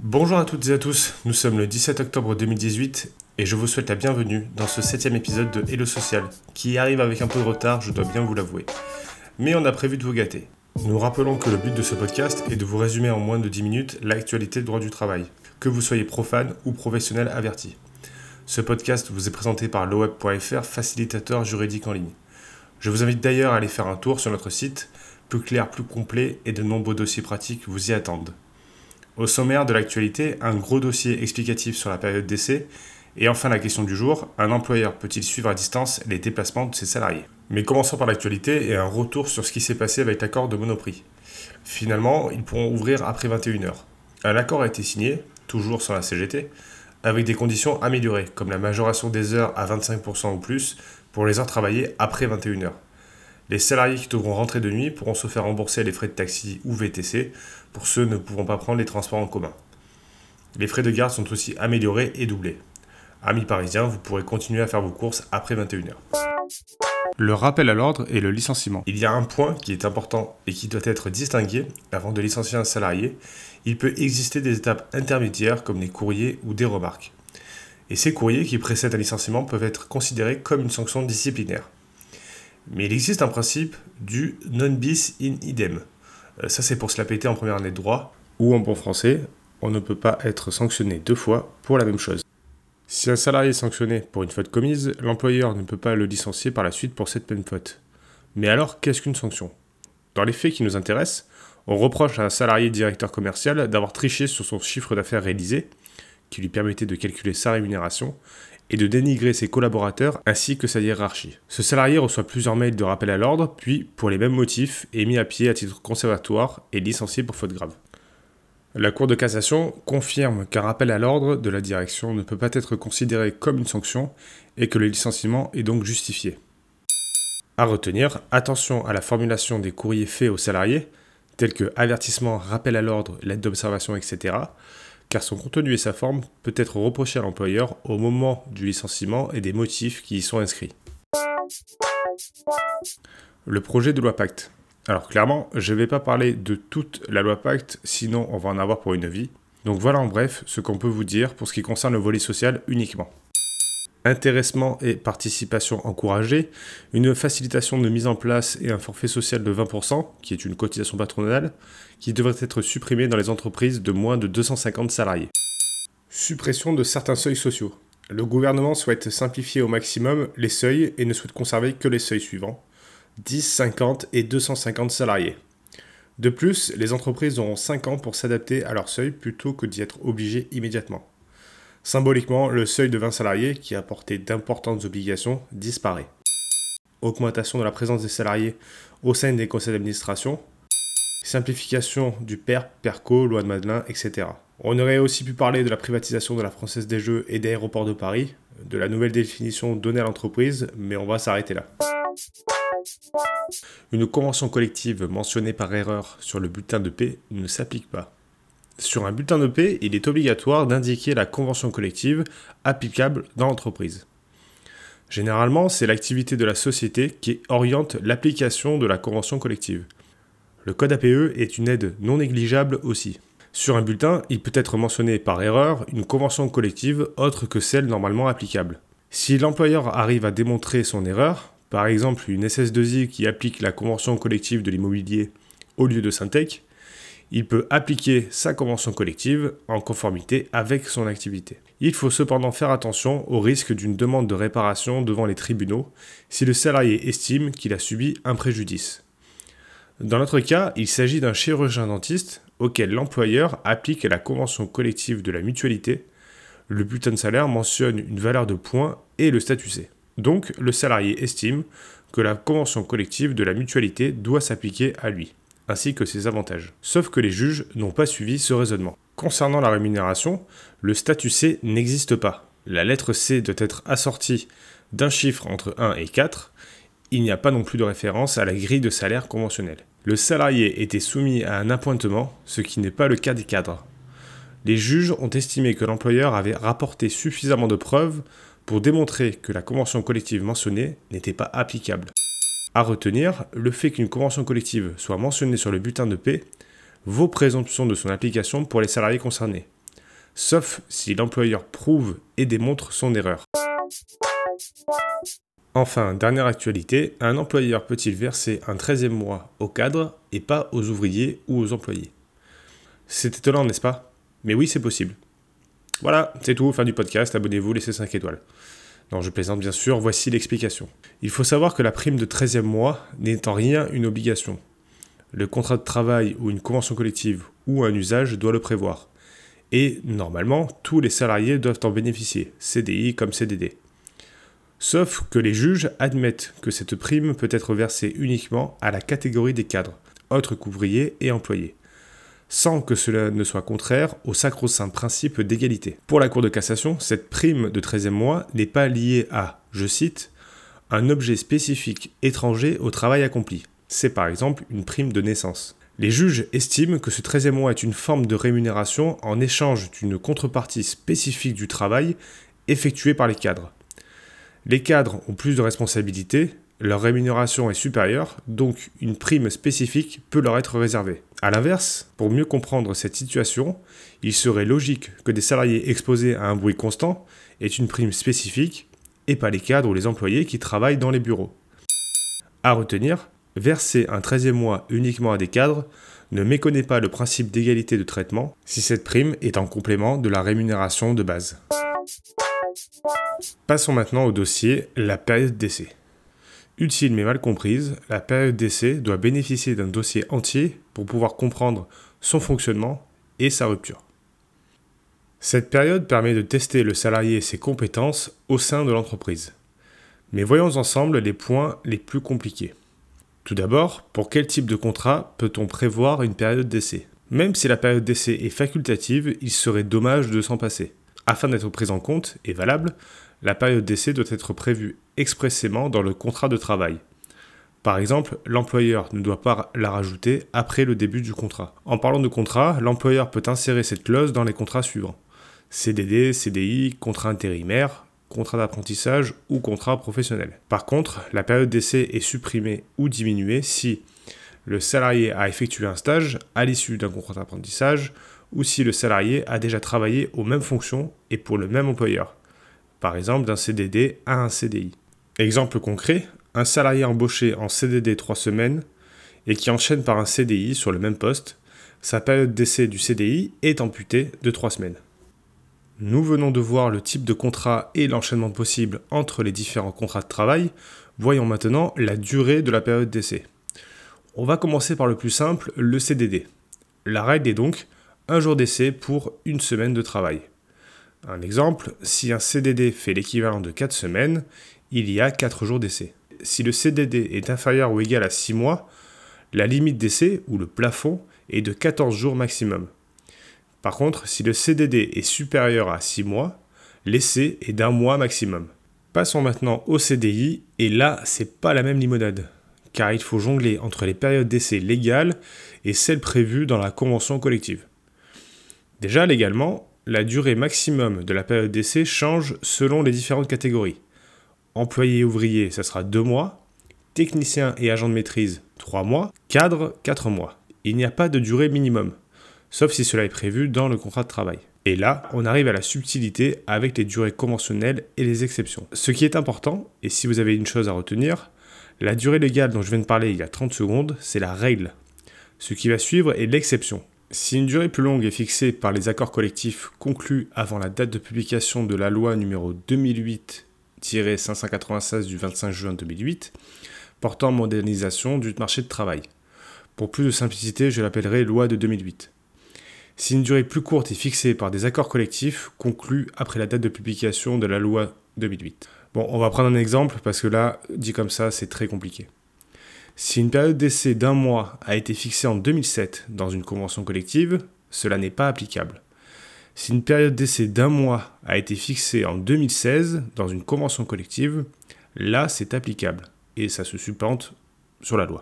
Bonjour à toutes et à tous, nous sommes le 17 octobre 2018 et je vous souhaite la bienvenue dans ce septième épisode de Hello Social, qui arrive avec un peu de retard, je dois bien vous l'avouer. Mais on a prévu de vous gâter. Nous rappelons que le but de ce podcast est de vous résumer en moins de 10 minutes l'actualité du droit du travail, que vous soyez profane ou professionnel averti. Ce podcast vous est présenté par loweb.fr, facilitateur juridique en ligne. Je vous invite d'ailleurs à aller faire un tour sur notre site, plus clair, plus complet et de nombreux dossiers pratiques vous y attendent. Au sommaire de l'actualité, un gros dossier explicatif sur la période d'essai. Et enfin la question du jour, un employeur peut-il suivre à distance les déplacements de ses salariés? Mais commençons par l'actualité et un retour sur ce qui s'est passé avec l'accord de Monoprix. Finalement, ils pourront ouvrir après 21h. Un accord a été signé, toujours sans la CGT, avec des conditions améliorées, comme la majoration des heures à 25% ou plus pour les heures travaillées après 21h. Les salariés qui devront rentrer de nuit pourront se faire rembourser les frais de taxi ou VTC pour ceux ne pouvant pas prendre les transports en commun. Les frais de garde sont aussi améliorés et doublés. Amis parisiens, vous pourrez continuer à faire vos courses après 21h. Le rappel à l'ordre et le licenciement. Il y a un point qui est important et qui doit être distingué avant de licencier un salarié. Il peut exister des étapes intermédiaires comme les courriers ou des remarques. Et ces courriers qui précèdent un licenciement peuvent être considérés comme une sanction disciplinaire. Mais il existe un principe du non bis in idem. Euh, ça, c'est pour se la péter en première année de droit, ou en bon français, on ne peut pas être sanctionné deux fois pour la même chose. Si un salarié est sanctionné pour une faute commise, l'employeur ne peut pas le licencier par la suite pour cette même faute. Mais alors, qu'est-ce qu'une sanction? Dans les faits qui nous intéressent, on reproche à un salarié directeur commercial d'avoir triché sur son chiffre d'affaires réalisé, qui lui permettait de calculer sa rémunération, et de dénigrer ses collaborateurs ainsi que sa hiérarchie. Ce salarié reçoit plusieurs mails de rappel à l'ordre, puis, pour les mêmes motifs, est mis à pied à titre conservatoire et licencié pour faute grave. La Cour de cassation confirme qu'un rappel à l'ordre de la direction ne peut pas être considéré comme une sanction et que le licenciement est donc justifié. À retenir, attention à la formulation des courriers faits aux salariés, tels que avertissement, rappel à l'ordre, lettre d'observation, etc., car son contenu et sa forme peut être reproché à l'employeur au moment du licenciement et des motifs qui y sont inscrits. Le projet de loi Pacte. Alors clairement, je ne vais pas parler de toute la loi Pacte, sinon on va en avoir pour une vie. Donc voilà en bref ce qu'on peut vous dire pour ce qui concerne le volet social uniquement intéressement et participation encouragée, une facilitation de mise en place et un forfait social de 20%, qui est une cotisation patronale, qui devrait être supprimé dans les entreprises de moins de 250 salariés. Suppression de certains seuils sociaux. Le gouvernement souhaite simplifier au maximum les seuils et ne souhaite conserver que les seuils suivants 10, 50 et 250 salariés. De plus, les entreprises auront 5 ans pour s'adapter à leur seuil plutôt que d'y être obligées immédiatement. Symboliquement, le seuil de 20 salariés, qui apportait d'importantes obligations, disparaît. Augmentation de la présence des salariés au sein des conseils d'administration. Simplification du PER, PERCO, loi de Madelin, etc. On aurait aussi pu parler de la privatisation de la Française des Jeux et des aéroports de Paris, de la nouvelle définition donnée à l'entreprise, mais on va s'arrêter là. Une convention collective mentionnée par erreur sur le bulletin de paix ne s'applique pas. Sur un bulletin de paix, il est obligatoire d'indiquer la convention collective applicable dans l'entreprise. Généralement, c'est l'activité de la société qui oriente l'application de la convention collective. Le code APE est une aide non négligeable aussi. Sur un bulletin, il peut être mentionné par erreur une convention collective autre que celle normalement applicable. Si l'employeur arrive à démontrer son erreur, par exemple une SS2I qui applique la convention collective de l'immobilier au lieu de Syntec, il peut appliquer sa convention collective en conformité avec son activité. Il faut cependant faire attention au risque d'une demande de réparation devant les tribunaux si le salarié estime qu'il a subi un préjudice. Dans notre cas, il s'agit d'un chirurgien dentiste auquel l'employeur applique la convention collective de la mutualité. Le bulletin de salaire mentionne une valeur de points et le statut C. Donc, le salarié estime que la convention collective de la mutualité doit s'appliquer à lui ainsi que ses avantages. Sauf que les juges n'ont pas suivi ce raisonnement. Concernant la rémunération, le statut C n'existe pas. La lettre C doit être assortie d'un chiffre entre 1 et 4. Il n'y a pas non plus de référence à la grille de salaire conventionnelle. Le salarié était soumis à un appointement, ce qui n'est pas le cas des cadres. Les juges ont estimé que l'employeur avait rapporté suffisamment de preuves pour démontrer que la convention collective mentionnée n'était pas applicable. À retenir, le fait qu'une convention collective soit mentionnée sur le bulletin de paix vaut présomption de son application pour les salariés concernés. sauf si l'employeur prouve et démontre son erreur. Enfin, dernière actualité, un employeur peut-il verser un 13e mois aux cadres et pas aux ouvriers ou aux employés? C'est étonnant, n'est-ce pas? Mais oui, c'est possible. Voilà, c'est tout, fin du podcast, abonnez-vous, laissez 5 étoiles. Non, je plaisante bien sûr, voici l'explication. Il faut savoir que la prime de 13e mois n'est en rien une obligation. Le contrat de travail ou une convention collective ou un usage doit le prévoir. Et normalement, tous les salariés doivent en bénéficier, CDI comme CDD. Sauf que les juges admettent que cette prime peut être versée uniquement à la catégorie des cadres, autres qu'ouvriers et employés, sans que cela ne soit contraire au sacro-saint principe d'égalité. Pour la Cour de cassation, cette prime de 13e mois n'est pas liée à, je cite, un objet spécifique étranger au travail accompli. C'est par exemple une prime de naissance. Les juges estiment que ce 13e mois est une forme de rémunération en échange d'une contrepartie spécifique du travail effectué par les cadres. Les cadres ont plus de responsabilités, leur rémunération est supérieure, donc une prime spécifique peut leur être réservée. A l'inverse, pour mieux comprendre cette situation, il serait logique que des salariés exposés à un bruit constant aient une prime spécifique et pas les cadres ou les employés qui travaillent dans les bureaux. À retenir, verser un 13e mois uniquement à des cadres ne méconnaît pas le principe d'égalité de traitement si cette prime est en complément de la rémunération de base. Passons maintenant au dossier la période d'essai. Utile mais mal comprise, la période d'essai doit bénéficier d'un dossier entier pour pouvoir comprendre son fonctionnement et sa rupture. Cette période permet de tester le salarié et ses compétences au sein de l'entreprise. Mais voyons ensemble les points les plus compliqués. Tout d'abord, pour quel type de contrat peut-on prévoir une période d'essai? Même si la période d'essai est facultative, il serait dommage de s'en passer. Afin d'être prise en compte et valable, la période d'essai doit être prévue expressément dans le contrat de travail. Par exemple, l'employeur ne doit pas la rajouter après le début du contrat. En parlant de contrat, l'employeur peut insérer cette clause dans les contrats suivants. CDD, CDI, contrat intérimaire, contrat d'apprentissage ou contrat professionnel. Par contre, la période d'essai est supprimée ou diminuée si le salarié a effectué un stage à l'issue d'un contrat d'apprentissage ou si le salarié a déjà travaillé aux mêmes fonctions et pour le même employeur. Par exemple, d'un CDD à un CDI. Exemple concret, un salarié embauché en CDD 3 semaines et qui enchaîne par un CDI sur le même poste, sa période d'essai du CDI est amputée de 3 semaines. Nous venons de voir le type de contrat et l'enchaînement possible entre les différents contrats de travail. Voyons maintenant la durée de la période d'essai. On va commencer par le plus simple, le CDD. La règle est donc un jour d'essai pour une semaine de travail. Un exemple, si un CDD fait l'équivalent de 4 semaines, il y a 4 jours d'essai. Si le CDD est inférieur ou égal à 6 mois, la limite d'essai, ou le plafond, est de 14 jours maximum. Par contre, si le CDD est supérieur à 6 mois, l'essai est d'un mois maximum. Passons maintenant au CDI, et là, c'est pas la même limonade, car il faut jongler entre les périodes d'essai légales et celles prévues dans la convention collective. Déjà, légalement, la durée maximum de la période d'essai change selon les différentes catégories. Employé et ouvrier, ça sera 2 mois. Technicien et agent de maîtrise, 3 mois. Cadre, 4 mois. Il n'y a pas de durée minimum sauf si cela est prévu dans le contrat de travail. Et là, on arrive à la subtilité avec les durées conventionnelles et les exceptions. Ce qui est important, et si vous avez une chose à retenir, la durée légale dont je viens de parler il y a 30 secondes, c'est la règle. Ce qui va suivre est l'exception. Si une durée plus longue est fixée par les accords collectifs conclus avant la date de publication de la loi numéro 2008-596 du 25 juin 2008, portant modernisation du marché de travail. Pour plus de simplicité, je l'appellerai loi de 2008 si une durée plus courte est fixée par des accords collectifs conclus après la date de publication de la loi 2008. Bon, on va prendre un exemple parce que là, dit comme ça, c'est très compliqué. Si une période d'essai d'un mois a été fixée en 2007 dans une convention collective, cela n'est pas applicable. Si une période d'essai d'un mois a été fixée en 2016 dans une convention collective, là c'est applicable et ça se supplante sur la loi.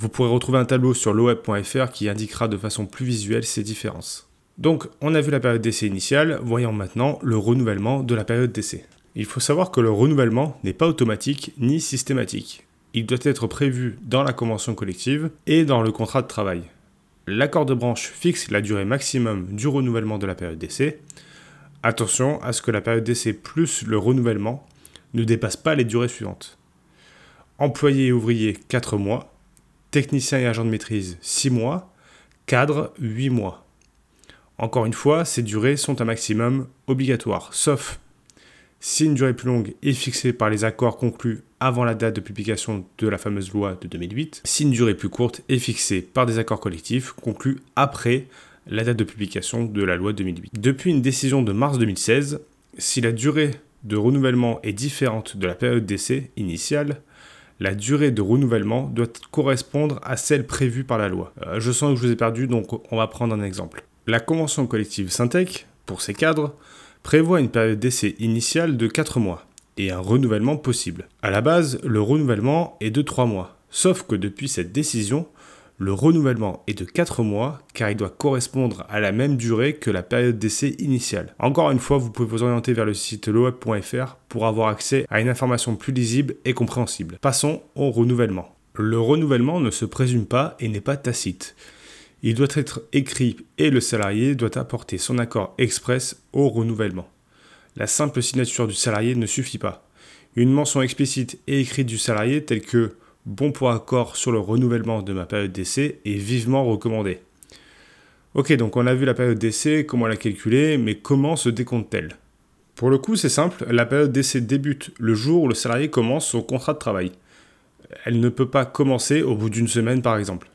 Vous pourrez retrouver un tableau sur loweb.fr qui indiquera de façon plus visuelle ces différences. Donc, on a vu la période d'essai initiale, voyons maintenant le renouvellement de la période d'essai. Il faut savoir que le renouvellement n'est pas automatique ni systématique. Il doit être prévu dans la convention collective et dans le contrat de travail. l'accord de branche fixe la durée maximum du renouvellement de la période d'essai. Attention à ce que la période d'essai plus le renouvellement ne dépasse pas les durées suivantes. Employé et ouvrier 4 mois, technicien et agent de maîtrise 6 mois, cadre 8 mois. Encore une fois, ces durées sont un maximum obligatoire, sauf si une durée plus longue est fixée par les accords conclus avant la date de publication de la fameuse loi de 2008, si une durée plus courte est fixée par des accords collectifs conclus après la date de publication de la loi de 2008. Depuis une décision de mars 2016, si la durée de renouvellement est différente de la période d'essai initiale, la durée de renouvellement doit correspondre à celle prévue par la loi. Euh, je sens que je vous ai perdu, donc on va prendre un exemple. La convention collective Syntec, pour ces cadres, prévoit une période d'essai initiale de 4 mois et un renouvellement possible. À la base, le renouvellement est de 3 mois, sauf que depuis cette décision, le renouvellement est de 4 mois car il doit correspondre à la même durée que la période d'essai initiale. Encore une fois, vous pouvez vous orienter vers le site loweb.fr pour avoir accès à une information plus lisible et compréhensible. Passons au renouvellement. Le renouvellement ne se présume pas et n'est pas tacite. Il doit être écrit et le salarié doit apporter son accord express au renouvellement. La simple signature du salarié ne suffit pas. Une mention explicite et écrite du salarié telle que bon pour accord sur le renouvellement de ma période d'essai est vivement recommandée. Ok, donc on a vu la période d'essai, comment la calculer, mais comment se décompte-t-elle? Pour le coup, c'est simple, la période d'essai débute le jour où le salarié commence son contrat de travail. Elle ne peut pas commencer au bout d'une semaine par exemple.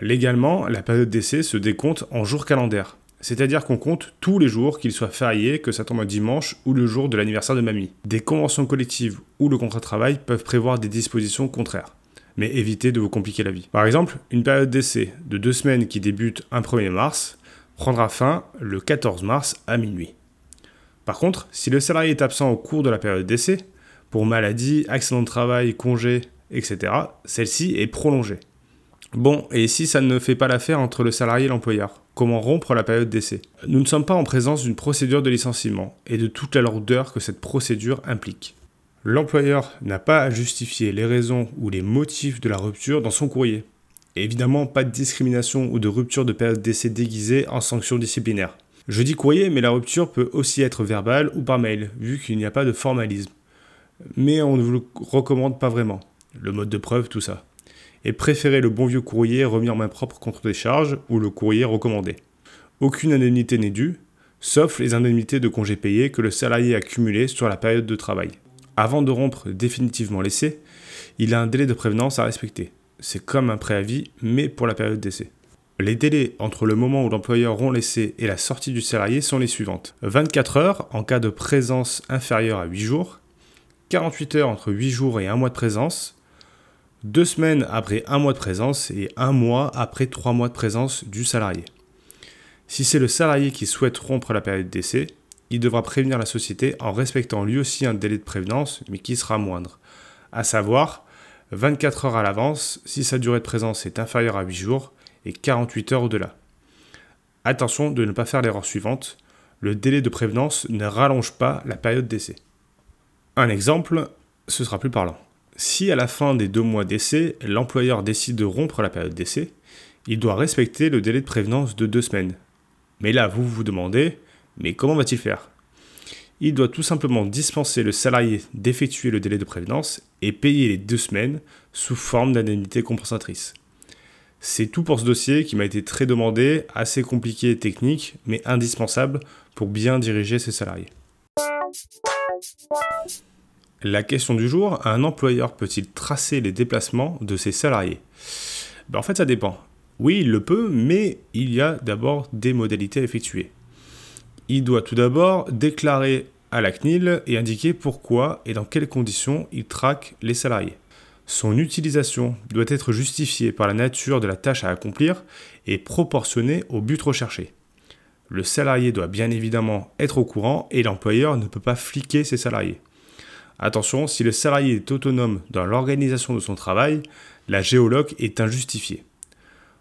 Légalement, la période d'essai se décompte en jours calendaires. C'est-à-dire qu'on compte tous les jours, qu'ils soient fériés, que ça tombe un dimanche ou le jour de l'anniversaire de mamie. Des conventions collectives ou le contrat de travail peuvent prévoir des dispositions contraires. Mais évitez de vous compliquer la vie. Par exemple, une période d'essai de deux semaines qui débute un 1er mars prendra fin le 14 mars à minuit. Par contre, si le salarié est absent au cours de la période d'essai, pour maladie, accident de travail, congé, etc., celle-ci est prolongée. Bon, et si ça ne fait pas l'affaire entre le salarié et l'employeur Comment rompre la période d'essai? Nous ne sommes pas en présence d'une procédure de licenciement et de toute la lourdeur que cette procédure implique. L'employeur n'a pas à justifier les raisons ou les motifs de la rupture dans son courrier. Évidemment, pas de discrimination ou de rupture de période d'essai déguisée en sanction disciplinaire. Je dis courrier, mais la rupture peut aussi être verbale ou par mail, vu qu'il n'y a pas de formalisme. Mais on ne vous le recommande pas vraiment. Le mode de preuve, tout ça et préférez le bon vieux courrier remis en main propre contre des charges ou le courrier recommandé. Aucune indemnité n'est due, sauf les indemnités de congés payés que le salarié a cumulées sur la période de travail. Avant de rompre définitivement l'essai, il a un délai de prévenance à respecter. C'est comme un préavis, mais pour la période d'essai. Les délais entre le moment où l'employeur rompt l'essai et la sortie du salarié sont les suivantes. 24 heures en cas de présence inférieure à 8 jours, 48 heures entre 8 jours et 1 mois de présence, deux semaines après un mois de présence et un mois après trois mois de présence du salarié. Si c'est le salarié qui souhaite rompre la période d'essai, il devra prévenir la société en respectant lui aussi un délai de prévenance, mais qui sera moindre, à savoir 24 heures à l'avance si sa durée de présence est inférieure à 8 jours et 48 heures au-delà. Attention de ne pas faire l'erreur suivante, le délai de prévenance ne rallonge pas la période d'essai. Un exemple, ce sera plus parlant. Si à la fin des deux mois d'essai, l'employeur décide de rompre la période d'essai, il doit respecter le délai de prévenance de deux semaines. Mais là, vous vous demandez, mais comment va-t-il faire? Il doit tout simplement dispenser le salarié d'effectuer le délai de prévenance et payer les deux semaines sous forme d'indemnité compensatrice. C'est tout pour ce dossier qui m'a été très demandé, assez compliqué et technique, mais indispensable pour bien diriger ses salariés. La question du jour, un employeur peut-il tracer les déplacements de ses salariés? Ben, En fait, ça dépend. Oui, il le peut, mais il y a d'abord des modalités à effectuer. Il doit tout d'abord déclarer à la CNIL et indiquer pourquoi et dans quelles conditions il traque les salariés. Son utilisation doit être justifiée par la nature de la tâche à accomplir et proportionnée au but recherché. Le salarié doit bien évidemment être au courant et l'employeur ne peut pas fliquer ses salariés. Attention, si le salarié est autonome dans l'organisation de son travail, la géologue est injustifiée.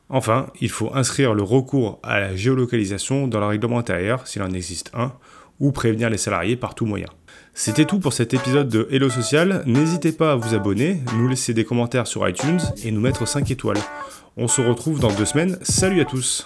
Enfin, il faut inscrire le recours à la géolocalisation dans le règlement intérieur, s'il en existe un, ou prévenir les salariés par tout moyen. C'était tout pour cet épisode de Hello Social. N'hésitez pas à vous abonner, nous laisser des commentaires sur iTunes et nous mettre 5 étoiles. On se retrouve dans deux semaines. Salut à tous